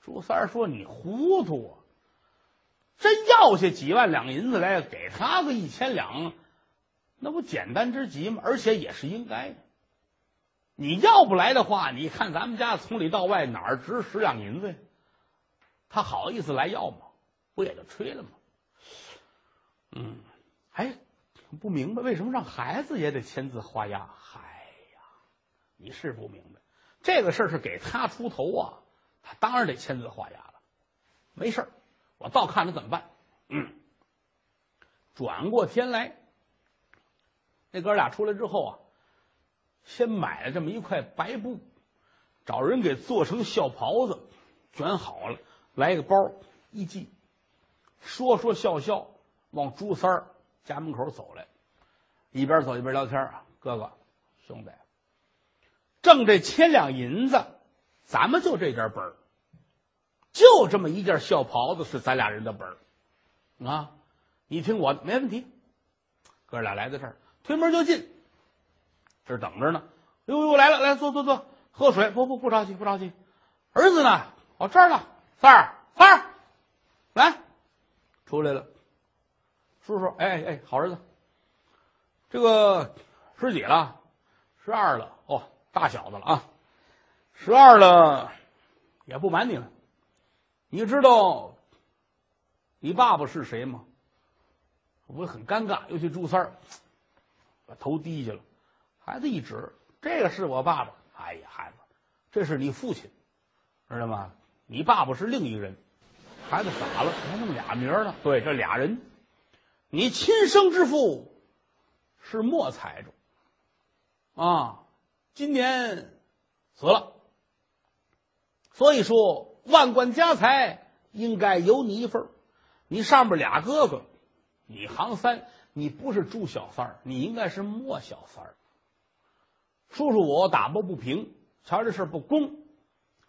朱三儿说：“你糊涂啊！真要下几万两银子来，给他个一千两，那不简单之极吗？而且也是应该的。你要不来的话，你看咱们家从里到外哪儿值十两银子呀？他好意思来要吗？不也就吹了吗？嗯，哎。”不明白为什么让孩子也得签字画押？嗨呀，你是不明白，这个事儿是给他出头啊，他当然得签字画押了。没事儿，我倒看着怎么办。嗯，转过天来，那哥俩出来之后啊，先买了这么一块白布，找人给做成孝袍子，卷好了，来个包一系，说说笑笑，往朱三儿。家门口走来，一边走一边聊天啊，哥哥，兄弟，挣这千两银子，咱们就这点本儿，就这么一件孝袍子是咱俩人的本儿，啊，你听我的，没问题。哥俩来到这儿，推门就进，这等着呢。呦呦，来了，来坐坐坐，喝水。不不不着急，不着急。儿子呢？哦，这儿呢。三儿，三儿，来，出来了。叔叔，哎哎，好儿子，这个十几了，十二了，哦，大小子了啊，十二了，也不瞒你了，你知道你爸爸是谁吗？我很尴尬，尤其朱三儿，把头低下了。孩子一指，这个是我爸爸。哎呀，孩子，这是你父亲，知道吗？你爸爸是另一个人。孩子傻了，还那么俩名呢？对，这俩人。你亲生之父是莫财主啊，今年死了，所以说万贯家财应该有你一份你上边俩哥哥，你行三，你不是朱小三儿，你应该是莫小三儿。叔叔我打抱不平，瞧这事不公，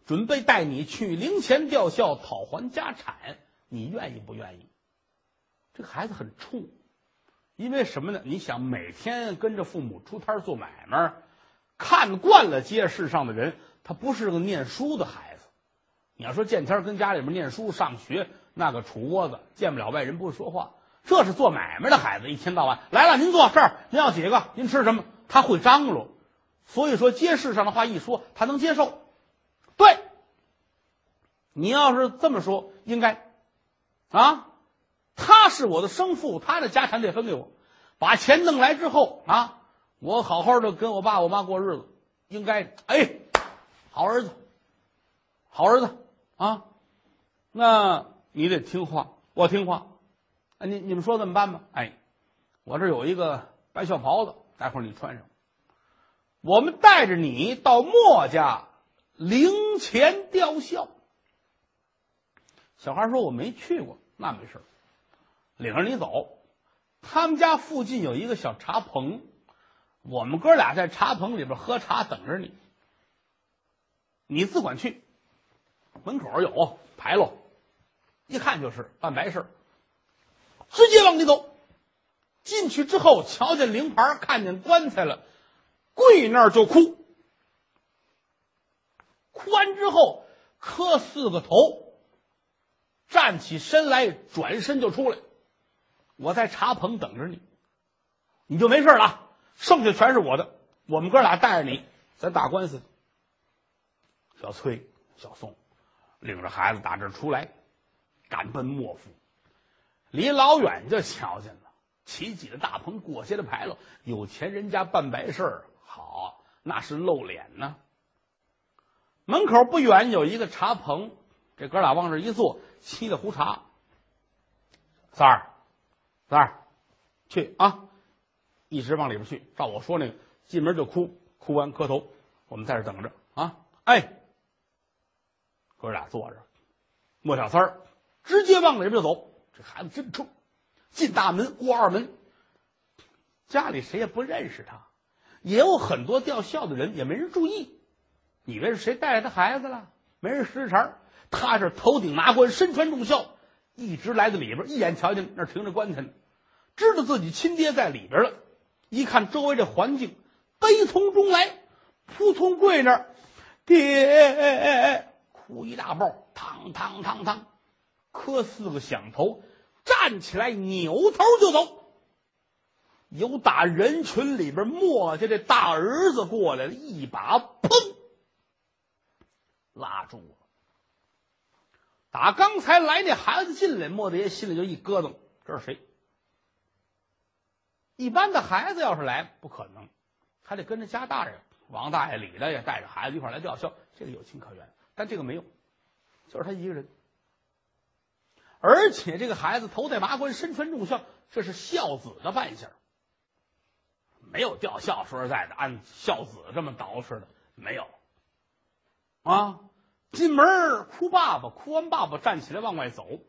准备带你去灵前吊孝，讨还家产，你愿意不愿意？这个孩子很冲，因为什么呢？你想每天跟着父母出摊做买卖，看惯了街市上的人，他不是个念书的孩子。你要说见天跟家里面念书上学，那个杵窝子，见不了外人，不会说话。这是做买卖的孩子，一天到晚来了，您坐这儿，您要几个？您吃什么？他会张罗。所以说街市上的话一说，他能接受。对，你要是这么说，应该啊。他是我的生父，他的家产得分给我。把钱弄来之后啊，我好好的跟我爸我妈过日子，应该的。哎，好儿子，好儿子，啊，那你得听话，我听话。哎，你你们说怎么办吧？哎，我这有一个白孝袍子，待会儿你穿上。我们带着你到墨家灵前吊孝。小孩说：“我没去过，那没事儿领着你走。他们家附近有一个小茶棚，我们哥俩在茶棚里边喝茶，等着你。你自管去。门口有牌楼，一看就是办白事直接往里走。进去之后，瞧见灵牌，看见棺材了。”跪那儿就哭，哭完之后磕四个头，站起身来，转身就出来。我在茶棚等着你，你就没事了。剩下全是我的，我们哥俩带着你，咱打官司。小崔、小宋领着孩子打这儿出来，赶奔莫府，离老远就瞧见了，起几个大棚，裹下的牌楼，有钱人家办白事儿。好，那是露脸呢。门口不远有一个茶棚，这哥俩往这一坐，沏了壶茶。三儿，三儿，去啊！一直往里边去，照我说那个，进门就哭，哭完磕头，我们在这等着啊！哎，哥俩坐着，莫小三儿直接往里边就走。这孩子真冲，进大门过二门，家里谁也不认识他。也有很多吊孝的人，也没人注意，以为是谁带着他孩子了，没人识茬他是头顶麻冠，身穿重孝，一直来到里边，一眼瞧见那儿停着棺材呢，知道自己亲爹在里边了。一看周围这环境，悲从中来，扑通跪那儿，爹，哭一大包，嘡嘡嘡嘡，磕四个响头，站起来扭头就走。有打人群里边墨家这大儿子过来了，一把砰拉住了。打刚才来那孩子进来，莫大爷心里就一咯噔，这是谁？一般的孩子要是来，不可能，还得跟着家大人，王大爷、李大爷带着孩子一块来吊孝，这个有情可原。但这个没有，就是他一个人，而且这个孩子头戴麻冠，身穿重孝，这是孝子的扮相。没有吊孝，说实在的，按孝子这么捯饬的没有。啊，进门哭爸爸，哭完爸爸站起来往外走，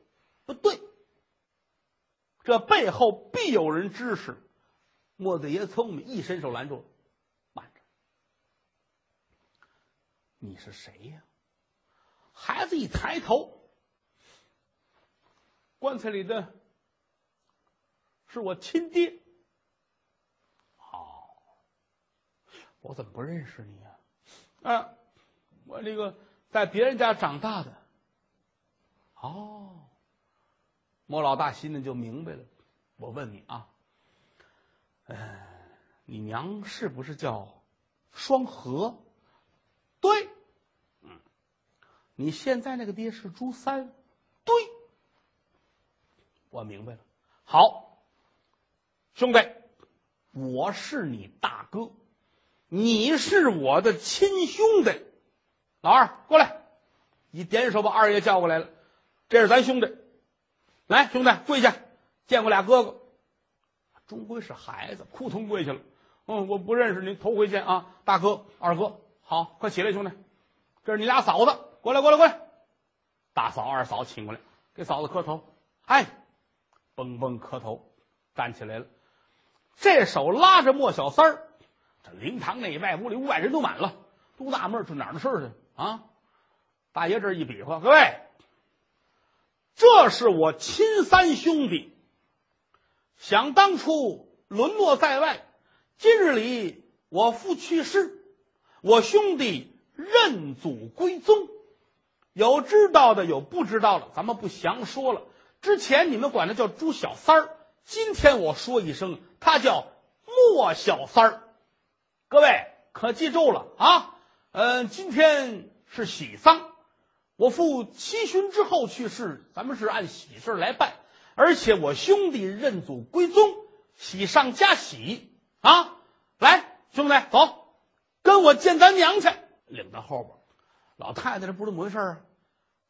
不对，这背后必有人支持。墨子爷聪明，一伸手拦住，慢着，你是谁呀？孩子一抬头，棺材里的是我亲爹。哦我怎么不认识你呀？啊，我这个在别人家长大的。哦，莫老大心里就明白了。我问你啊，呃，你娘是不是叫双河？对，嗯，你现在那个爹是朱三？对，我明白了。好，兄弟，我是你大哥。你是我的亲兄弟，老二过来，一点手把二爷叫过来了。这是咱兄弟，来兄弟跪下，见过俩哥哥。终归是孩子，扑通跪下了。嗯，我不认识您，头回见啊，大哥二哥，好，快起来，兄弟，这是你俩嫂子，过来过来过来，大嫂二嫂请过来，给嫂子磕头。哎，嘣嘣磕头，站起来了，这手拉着莫小三儿。这灵堂内外屋里五百人都满了，都纳闷这哪儿的事儿去啊？大爷这一比划，各位，这是我亲三兄弟。想当初沦落在外，今日里我父去世，我兄弟认祖归宗。有知道的，有不知道的，咱们不详说了。之前你们管他叫朱小三儿，今天我说一声，他叫莫小三儿。各位可记住了啊？嗯，今天是喜丧，我父七旬之后去世，咱们是按喜事来办，而且我兄弟认祖归宗，喜上加喜啊！来，兄弟，走，跟我见咱娘去。领到后边，老太太这不是怎么回事啊？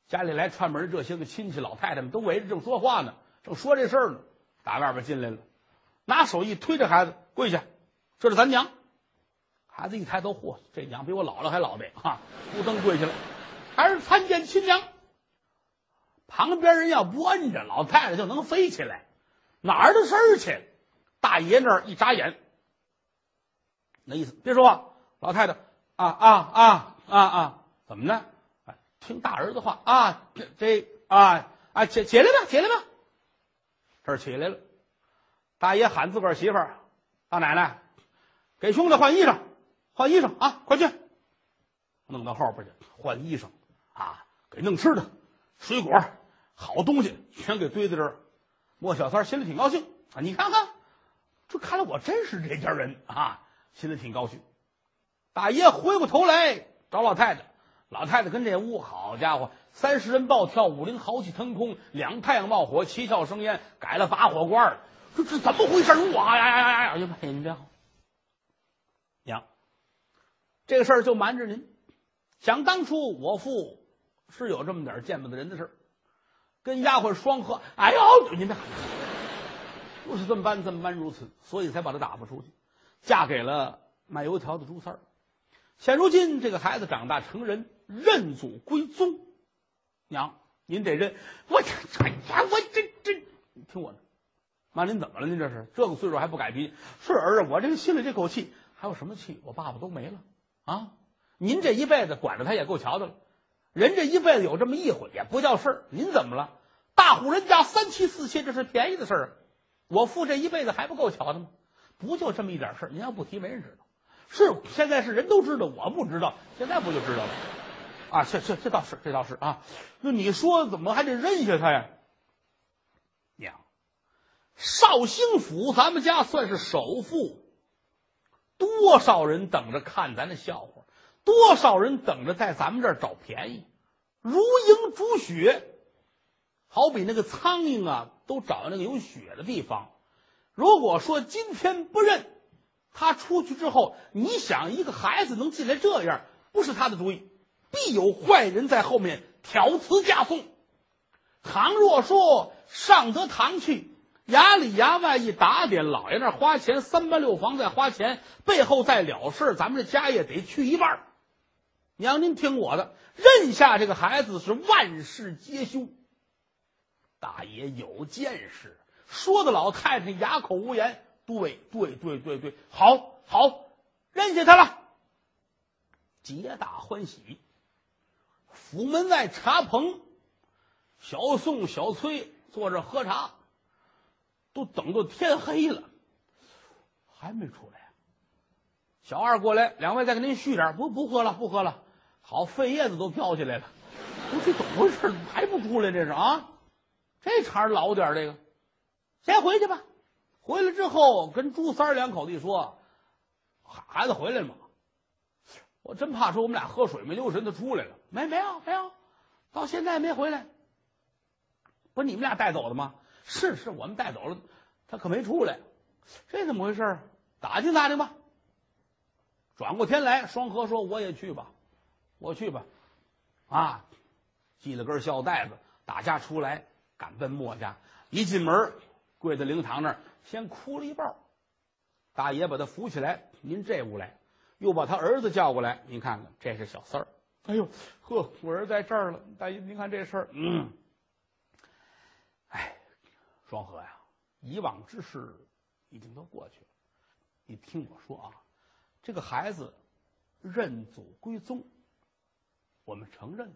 家里来串门这些个亲戚老太太们都围着正说话呢，正说这事儿呢，打外边进来了，拿手一推这孩子跪下，这是咱娘。孩子一抬头，嚯，这娘比我姥姥还老得啊！扑腾跪下了，还是参见亲娘。旁边人要不摁着，老太太就能飞起来，哪儿的事儿去？大爷那儿一眨眼，那意思别说话，老太太啊啊啊啊啊，怎么呢？听大儿子话啊，这这啊啊起起来吧，起来吧。这儿起来了，大爷喊自个儿媳妇儿，大奶奶，给兄弟换衣裳。换衣裳啊，快去！弄到后边去换衣裳啊，给弄吃的，水果好东西全给堆在这儿。莫小三心里挺高兴啊，你看看，这看来我真是这家人啊，心里挺高兴。大爷回过头来找老太太，老太太跟这屋，好家伙，三十人暴跳，五灵豪气腾空，两太阳冒火，七窍生烟，改了拔火罐这这怎么回事？哇呀呀呀呀！哎呀，你别好。这个事儿就瞒着您。想当初，我父是有这么点见不得人的事儿，跟丫鬟双合，哎呦，您别喊，就是这么般，这么般如此，所以才把他打发出去，嫁给了卖油条的朱三儿。现如今这个孩子长大成人，认祖归宗，娘，您得认。我哎呀，我这这，听我的，妈，您怎么了？您这是这个岁数还不改脾气？是儿子，我这个心里这口气还有什么气？我爸爸都没了。啊，您这一辈子管着他也够瞧的了，人这一辈子有这么一回也不叫事儿。您怎么了？大户人家三妻四妾，这是便宜的事儿啊。我父这一辈子还不够瞧的吗？不就这么一点事儿？您要不提，没人知道。是现在是人都知道，我不知道，现在不就知道了？啊，这这这倒是，这倒是啊。那你说怎么还得认下他呀？娘，绍兴府咱们家算是首富。多少人等着看咱的笑话，多少人等着在咱们这儿找便宜，如蝇逐雪，好比那个苍蝇啊，都找那个有雪的地方。如果说今天不认他出去之后，你想一个孩子能进来这样，不是他的主意，必有坏人在后面挑词加送。倘若说上得堂去。衙里衙外一打点，老爷那花钱，三八六房再花钱，背后再了事咱们这家业得去一半娘，您听我的，认下这个孩子是万事皆休。大爷有见识，说的老太太哑口无言。对对对对对，好好认下他了，皆大欢喜。府门外茶棚，小宋、小崔坐着喝茶。都等到天黑了，还没出来呀。小二过来，两位再给您续点不不喝了，不喝了。好，肺叶子都飘起来了。我这怎么回事？还不出来？这是啊，这茬老点这个，先回去吧。回来之后，跟朱三两口子一说，孩子回来了吗？我真怕说我们俩喝水没留神，他出来了。没没有没有，到现在没回来。不是你们俩带走的吗？是是，我们带走了，他可没出来，这怎么回事？打听打听吧。转过天来，双河说：“我也去吧，我去吧。”啊，系了根孝带子，打家出来，赶奔莫家。一进门，跪在灵堂那儿，先哭了一抱。大爷把他扶起来，您这屋来，又把他儿子叫过来，您看看，这是小三儿。哎呦，呵，我儿子在这儿了。大爷，您看这事儿，嗯，哎。双河呀，以往之事已经都过去了。你听我说啊，这个孩子认祖归宗，我们承认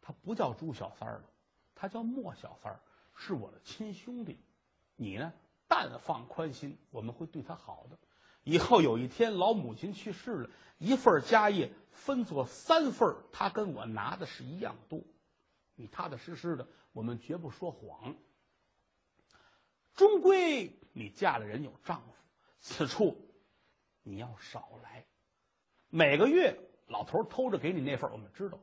他不叫朱小三儿了，他叫莫小三儿，是我的亲兄弟。你呢，但放宽心，我们会对他好的。以后有一天老母亲去世了，一份家业分作三份他跟我拿的是一样多。你踏踏实实的，我们绝不说谎。终归你嫁了人有丈夫，此处你要少来。每个月老头偷着给你那份我们知道，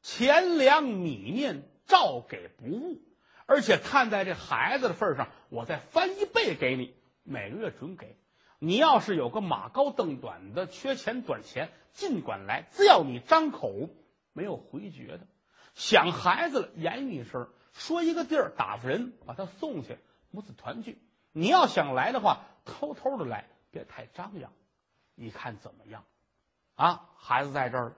钱粮米面照给不误，而且看在这孩子的份上，我再翻一倍给你，每个月准给。你要是有个马高凳短的，缺钱短钱，尽管来，只要你张口没有回绝的。想孩子了，言语一声，说一个地儿，打发人把他送去，母子团聚。你要想来的话，偷偷的来，别太张扬。你看怎么样？啊，孩子在这儿，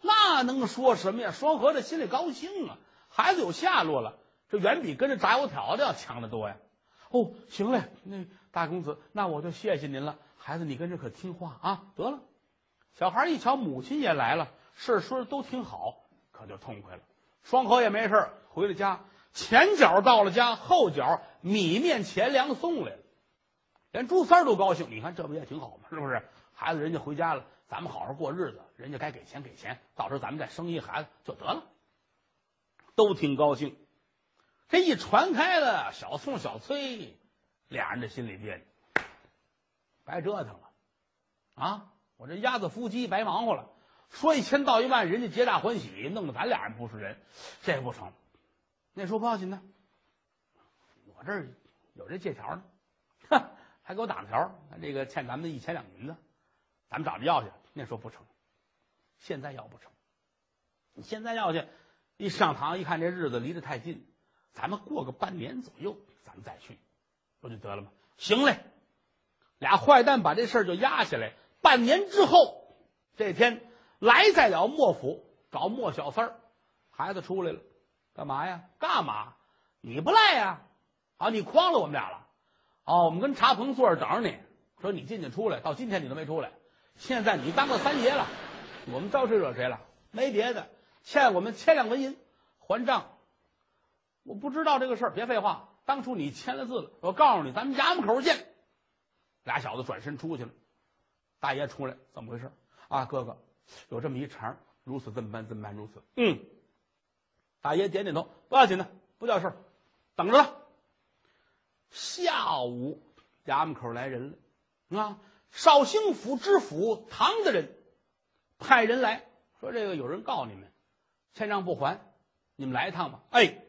那能说什么呀？双河这心里高兴啊，孩子有下落了，这远比跟着炸油条的要强得多呀。哦，行嘞，那大公子，那我就谢谢您了。孩子，你跟着可听话啊。得了，小孩一瞧母亲也来了，事说的都挺好，可就痛快了。双河也没事回了家，前脚到了家，后脚米面钱粮送来了，连朱三都高兴。你看这不也挺好吗？是不是？孩子人家回家了，咱们好好过日子，人家该给钱给钱，到时候咱们再生一孩子就得了，都挺高兴。这一传开了，小宋、小崔俩人这心里别扭，白折腾了啊！我这鸭子伏鸡白忙活了。说一千道一万，人家皆大欢喜，弄得咱俩人不是人，这不成。那说不要紧呢，我这儿有这借条呢，哼，还给我打了条，这个欠咱们一千两银子，咱们找着要去。那说不成，现在要不成，你现在要去，一上堂一看这日子离得太近，咱们过个半年左右，咱们再去，不就得了吗？行嘞，俩坏蛋把这事儿就压下来，半年之后这天。来在了莫府找莫小三儿，孩子出来了，干嘛呀？干嘛？你不赖呀？啊，你诓了我们俩了？哦，我们跟茶棚坐着等着你，说你进去出来，到今天你都没出来。现在你当了三爷了，我们招谁惹谁了？没别的，欠我们千两纹银还账。我不知道这个事儿，别废话。当初你签了字了，我告诉你，咱们衙门口见。俩小子转身出去了。大爷出来，怎么回事？啊，哥哥。有这么一茬如此这么办，这么办，如此。嗯，大爷点点头，不要紧的，不叫事儿，等着吧。下午衙门口来人了，啊，绍兴府知府唐大人派人来说：“这个有人告你们，欠账不还，你们来一趟吧。”哎，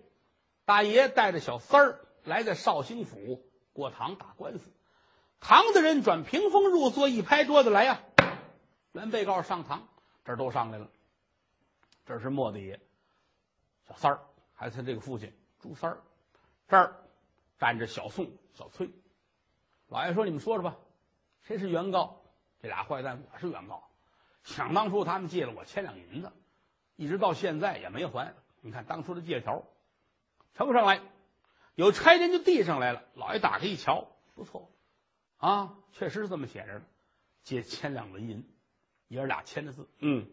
大爷带着小三儿来在绍兴府过堂打官司。唐大人转屏风入座，一拍桌子来呀。原被告上堂，这儿都上来了。这是莫大爷，小三儿，还有他这个父亲朱三儿。这儿站着小宋、小崔。老爷说：“你们说说吧，谁是原告？”这俩坏蛋，我是原告。想当初他们借了我千两银子，一直到现在也没还。你看当初的借条，呈上来，有差人就递上来了。老爷打开一瞧，不错，啊，确实是这么写着的，借千两纹银。爷儿俩签的字，嗯，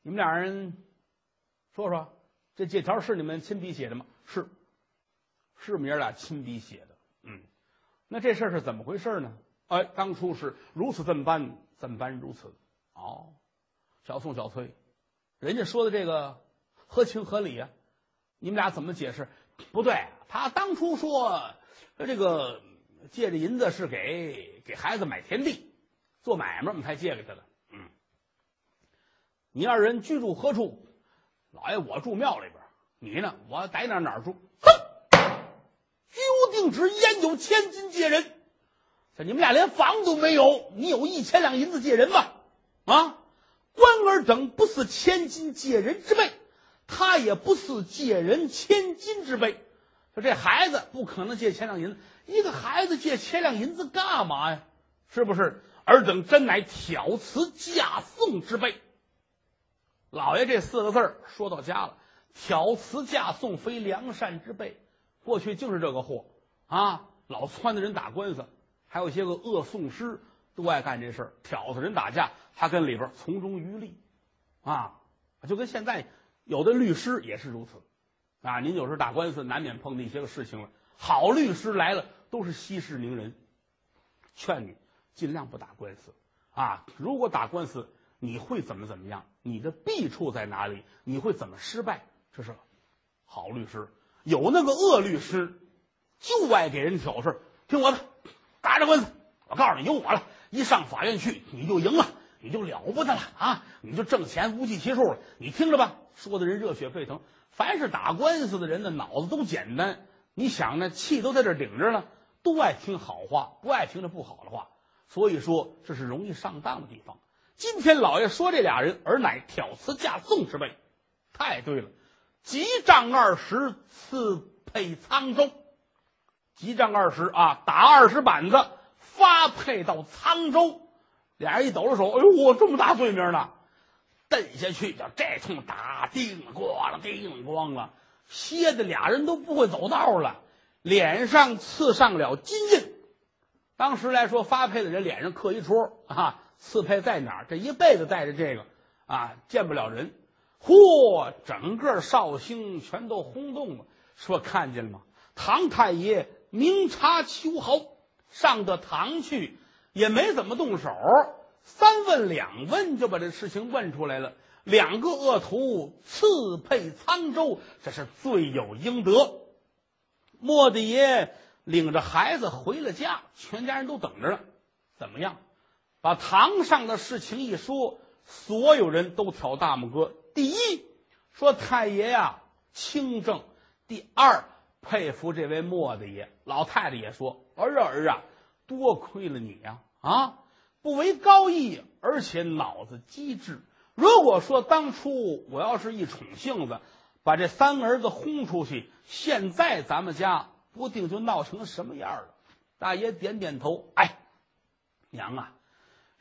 你们俩人说说，这借条是你们亲笔写的吗？是，是我们爷俩亲笔写的，嗯，那这事儿是怎么回事呢？哎，当初是如此这么办，这么办如此，哦，小宋、小崔，人家说的这个合情合理啊，你们俩怎么解释？不对，他当初说这个借着银子是给给孩子买田地。做买卖我们才借给他的。嗯，你二人居住何处？老爷，我住庙里边。你呢？我在哪哪住？哼！居无定址，焉有千金借人？这你们俩连房都没有，你有一千两银子借人吗？啊！官儿等不似千金借人之辈，他也不似借人千金之辈。说这孩子不可能借千两银子，一个孩子借千两银子干嘛呀？是不是？尔等真乃挑辞嫁送之辈。老爷这四个字说到家了，挑辞嫁送非良善之辈。过去就是这个货啊，老撺的人打官司，还有一些个恶讼师都爱干这事儿，挑唆人打架，他跟里边从中渔利，啊，就跟现在有的律师也是如此，啊，您有时候打官司难免碰到一些个事情了，好律师来了都是息事宁人，劝你。尽量不打官司，啊！如果打官司，你会怎么怎么样？你的弊处在哪里？你会怎么失败？这是好律师。有那个恶律师，就爱给人挑事听我的，打这官司，我告诉你，有我了。一上法院去，你就赢了，你就了不得了啊！你就挣钱无计其数了。你听着吧，说的人热血沸腾。凡是打官司的人呢，脑子都简单。你想呢，气都在这顶着呢，都爱听好话，不爱听这不好的话。所以说，这是容易上当的地方。今天老爷说这俩人，而乃挑辞嫁送之辈，太对了，几丈二十赐配沧州，几丈二十啊，打二十板子发配到沧州。俩人一抖了手，哎呦，我这么大罪名呢！蹬下去就这通打，叮咣了，叮咣了，歇的俩人都不会走道了，脸上刺上了金印。当时来说，发配的人脸上刻一戳啊，刺配在哪儿？这一辈子带着这个啊，见不了人。嚯，整个绍兴全都轰动了，说看见了吗？唐太爷明察秋毫，上得堂去。也没怎么动手，三问两问就把这事情问出来了。两个恶徒赐配沧州，这是罪有应得。莫大爷领着孩子回了家，全家人都等着呢。怎么样？把堂上的事情一说，所有人都挑大拇哥。第一，说太爷呀清正；第二，佩服这位莫大爷。老太太也说：“儿啊儿啊，多亏了你呀。”啊，不为高义，而且脑子机智。如果说当初我要是一宠性子，把这三儿子轰出去，现在咱们家不定就闹成什么样了。大爷点点头，哎，娘啊，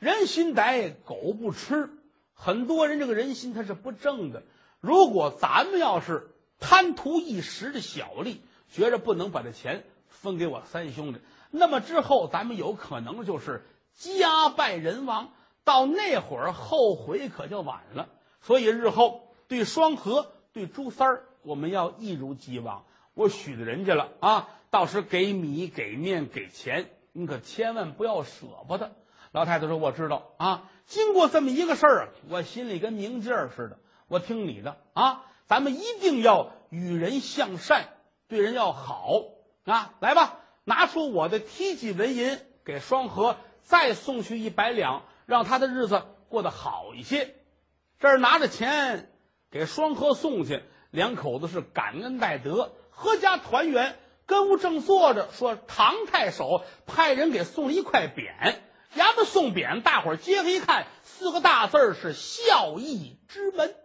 人心歹，狗不吃。很多人这个人心他是不正的。如果咱们要是贪图一时的小利，觉着不能把这钱分给我三兄弟，那么之后咱们有可能就是。家败人亡，到那会儿后悔可就晚了。所以日后对双河、对朱三儿，我们要一如既往。我许的人家了啊，到时给米、给面、给钱，你可千万不要舍不得。老太太说：“我知道啊。”经过这么一个事儿，我心里跟明镜儿似的。我听你的啊，咱们一定要与人向善，对人要好啊！来吧，拿出我的梯级纹银给双河。再送去一百两，让他的日子过得好一些。这儿拿着钱给双河送去，两口子是感恩戴德，阖家团圆。跟屋正坐着，说唐太守派人给送了一块匾，衙门送匾，大伙儿揭开一看，四个大字儿是孝义之门。